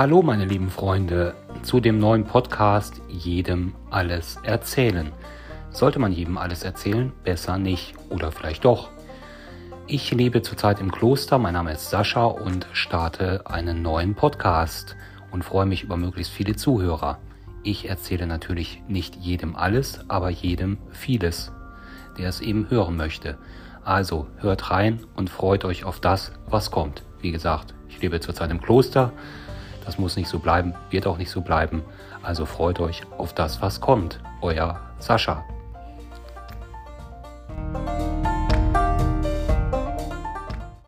Hallo meine lieben Freunde zu dem neuen Podcast Jedem alles erzählen. Sollte man jedem alles erzählen? Besser nicht oder vielleicht doch. Ich lebe zurzeit im Kloster, mein Name ist Sascha und starte einen neuen Podcast und freue mich über möglichst viele Zuhörer. Ich erzähle natürlich nicht jedem alles, aber jedem vieles, der es eben hören möchte. Also hört rein und freut euch auf das, was kommt. Wie gesagt, ich lebe zurzeit im Kloster. Das muss nicht so bleiben, wird auch nicht so bleiben. Also freut euch auf das, was kommt. Euer Sascha.